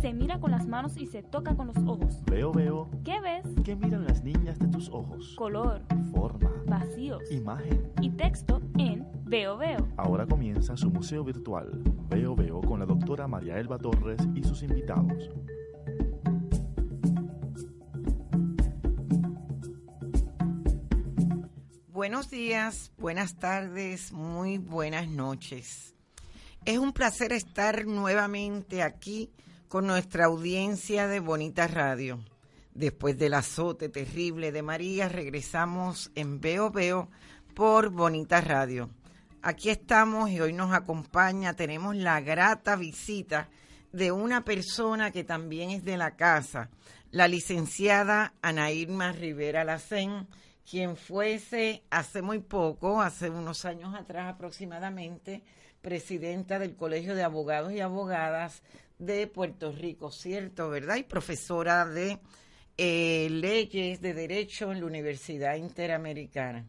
Se mira con las manos y se toca con los ojos. Veo, veo. ¿Qué ves? ¿Qué miran las niñas de tus ojos? Color, Forma. vacíos Imagen. y texto en Veo Veo. Ahora comienza su museo virtual. Veo, veo con la doctora María Elba Torres y sus invitados. Buenos días, buenas tardes, muy buenas noches. Es un placer estar nuevamente aquí con nuestra audiencia de Bonita Radio. Después del azote terrible de María, regresamos en Veo Veo por Bonita Radio. Aquí estamos y hoy nos acompaña, tenemos la grata visita de una persona que también es de la casa, la licenciada Ana Irma Rivera Lacén, quien fuese hace muy poco, hace unos años atrás aproximadamente, presidenta del Colegio de Abogados y Abogadas de Puerto Rico, ¿cierto? ¿Verdad? Y profesora de eh, leyes de derecho en la Universidad Interamericana.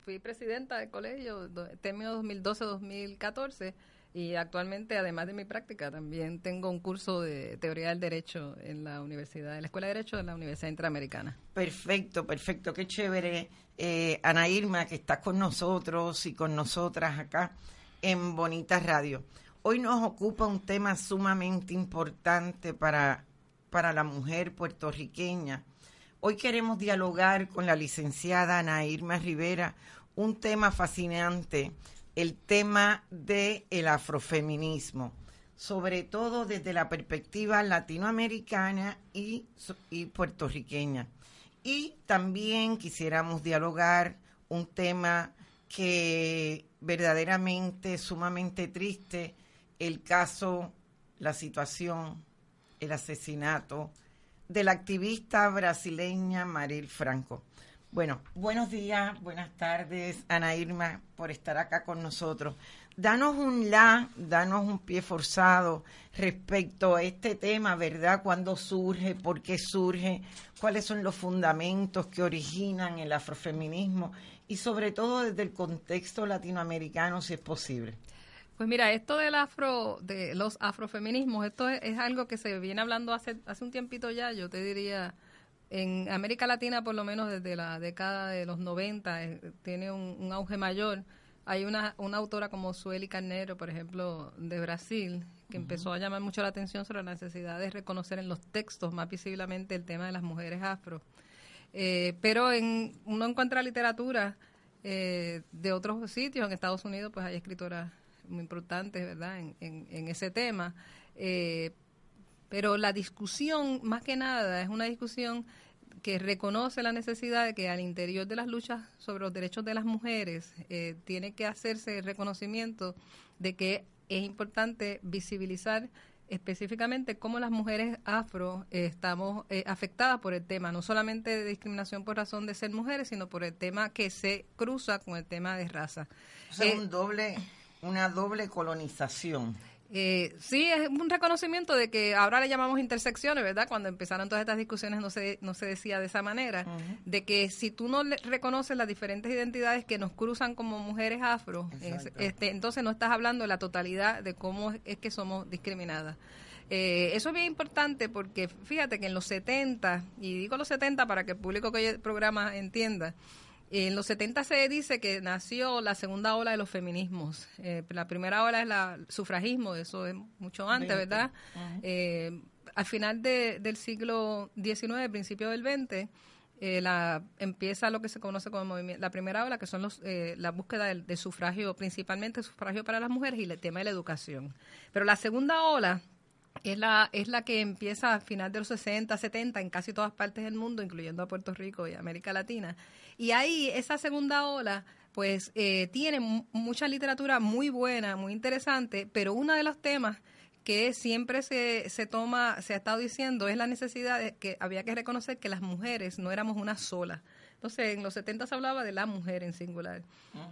Fui presidenta del colegio, término 2012-2014, y actualmente, además de mi práctica, también tengo un curso de teoría del derecho en la universidad, en la Escuela de Derecho de la Universidad Interamericana. Perfecto, perfecto, qué chévere. Eh, Ana Irma, que está con nosotros y con nosotras acá en Bonita Radio. Hoy nos ocupa un tema sumamente importante para, para la mujer puertorriqueña. Hoy queremos dialogar con la licenciada Ana Irma Rivera un tema fascinante, el tema del el afrofeminismo, sobre todo desde la perspectiva latinoamericana y, y puertorriqueña. Y también quisiéramos dialogar un tema que verdaderamente es sumamente triste, el caso, la situación, el asesinato de la activista brasileña Maril Franco. Bueno, buenos días, buenas tardes, Ana Irma, por estar acá con nosotros. Danos un la, danos un pie forzado respecto a este tema, ¿verdad? ¿Cuándo surge? ¿Por qué surge? ¿Cuáles son los fundamentos que originan el afrofeminismo? Y sobre todo desde el contexto latinoamericano, si es posible. Pues mira, esto del afro, de los afrofeminismos, esto es, es algo que se viene hablando hace, hace un tiempito ya, yo te diría, en América Latina por lo menos desde la década de los 90 eh, tiene un, un auge mayor. Hay una, una autora como Sueli Carnero, por ejemplo, de Brasil, que empezó a llamar mucho la atención sobre la necesidad de reconocer en los textos más visiblemente el tema de las mujeres afro. Eh, pero en, uno encuentra literatura eh, de otros sitios, en Estados Unidos pues hay escritoras muy importantes, ¿verdad?, en, en- en ese tema. Eh, pero la discusión, más que nada, es una discusión que reconoce la necesidad de que al interior de las luchas sobre los derechos de las mujeres eh, tiene que hacerse el reconocimiento de que es importante visibilizar específicamente cómo las mujeres afro eh, estamos eh, afectadas por el tema, no solamente de discriminación por razón de ser mujeres, sino por el tema que se cruza con el tema de raza. O sea, Eh, un doble, una doble colonización. eh, sí, es un reconocimiento de que ahora le llamamos intersecciones, ¿verdad? Cuando empezaron todas estas discusiones no se, no se decía de esa manera, de que si tú no le- reconoces las diferentes identidades que nos cruzan como mujeres afro, es- este, entonces no estás hablando de la totalidad de cómo es, es que somos discriminadas. Eh, eso es bien importante porque fíjate que en los 70, y digo los 70 para que el público que oye el programa entienda, en los 70 se dice que nació la segunda ola de los feminismos. Eh, la primera ola es la- el sufragismo, eso es mucho antes. ¿verdad? Eh, al final de- del siglo XIX, principio del XX, eh, la, empieza lo que se conoce como movimiento, la primera ola, que son los, eh, la búsqueda del, del sufragio, principalmente sufragio para las mujeres y el tema de la educación. Pero la segunda ola es la, es la que empieza a final de los 60, 70 en casi todas partes del mundo, incluyendo a Puerto Rico y América Latina. Y ahí esa segunda ola pues eh, tiene mu- mucha literatura muy buena, muy interesante, pero uno de los temas que siempre se, se toma, se ha estado diciendo, es la necesidad de que había que reconocer que las mujeres no éramos una sola. Entonces, en los 70 se hablaba de la mujer en singular.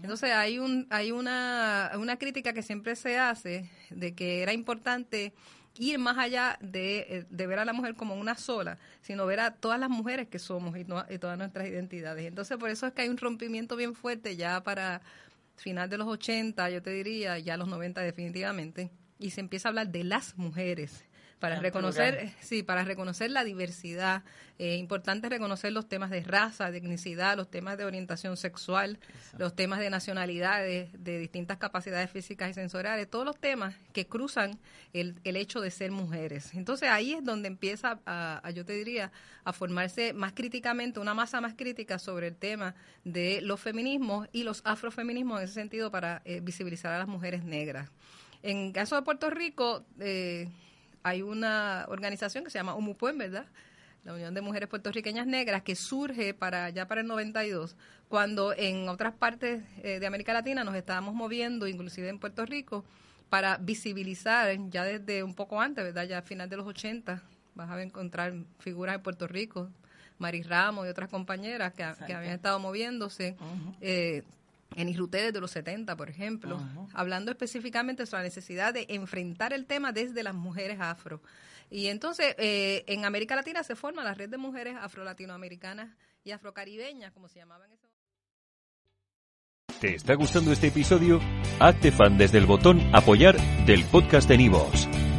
Entonces, hay un hay una, una crítica que siempre se hace de que era importante ir más allá de, eh, de ver a la mujer como una sola, sino ver a todas las mujeres que somos y, no- y todas nuestras identidades. Entonces, por eso es que hay un rompimiento bien fuerte ya para final de los 80, yo te diría, ya los 90 definitivamente, y se empieza a hablar de las mujeres para reconocer, sí, para reconocer la diversidad. Eh, importante reconocer los temas de raza, de etnicidad, los temas de orientación sexual, los temas de nacionalidades, de distintas capacidades físicas y sensoriales, todos los temas que cruzan el, el hecho de ser mujeres. Entonces ahí es donde empieza, a, a, yo te diría, a formarse más críticamente, una masa más crítica sobre el tema de los feminismos y los afrofeminismos en ese sentido para eh, visibilizar a las mujeres negras. En caso de Puerto Rico, eh, hay una organización que se llama UMUPUEN, ¿verdad? La Unión de Mujeres Puertorriqueñas Negras, que surge para ya para el 92, cuando en otras partes eh, de América Latina nos estábamos moviendo, inclusive en Puerto Rico, para visibilizar ya desde un poco antes, ¿verdad? Ya a final de los 80, vas a encontrar figuras en Puerto Rico, Mari Ramos y otras compañeras que, que habían estado moviéndose. eh, en Irruté desde los 70, por ejemplo, hablando específicamente sobre la necesidad de enfrentar el tema desde las mujeres afro. Y entonces, eh, en América Latina se forma la red de mujeres afro-latinoamericanas y afrocaribeñas, como se llamaban en ese momento. ¿Te está gustando este episodio? Hazte fan desde el botón Apoyar del podcast de Nivos.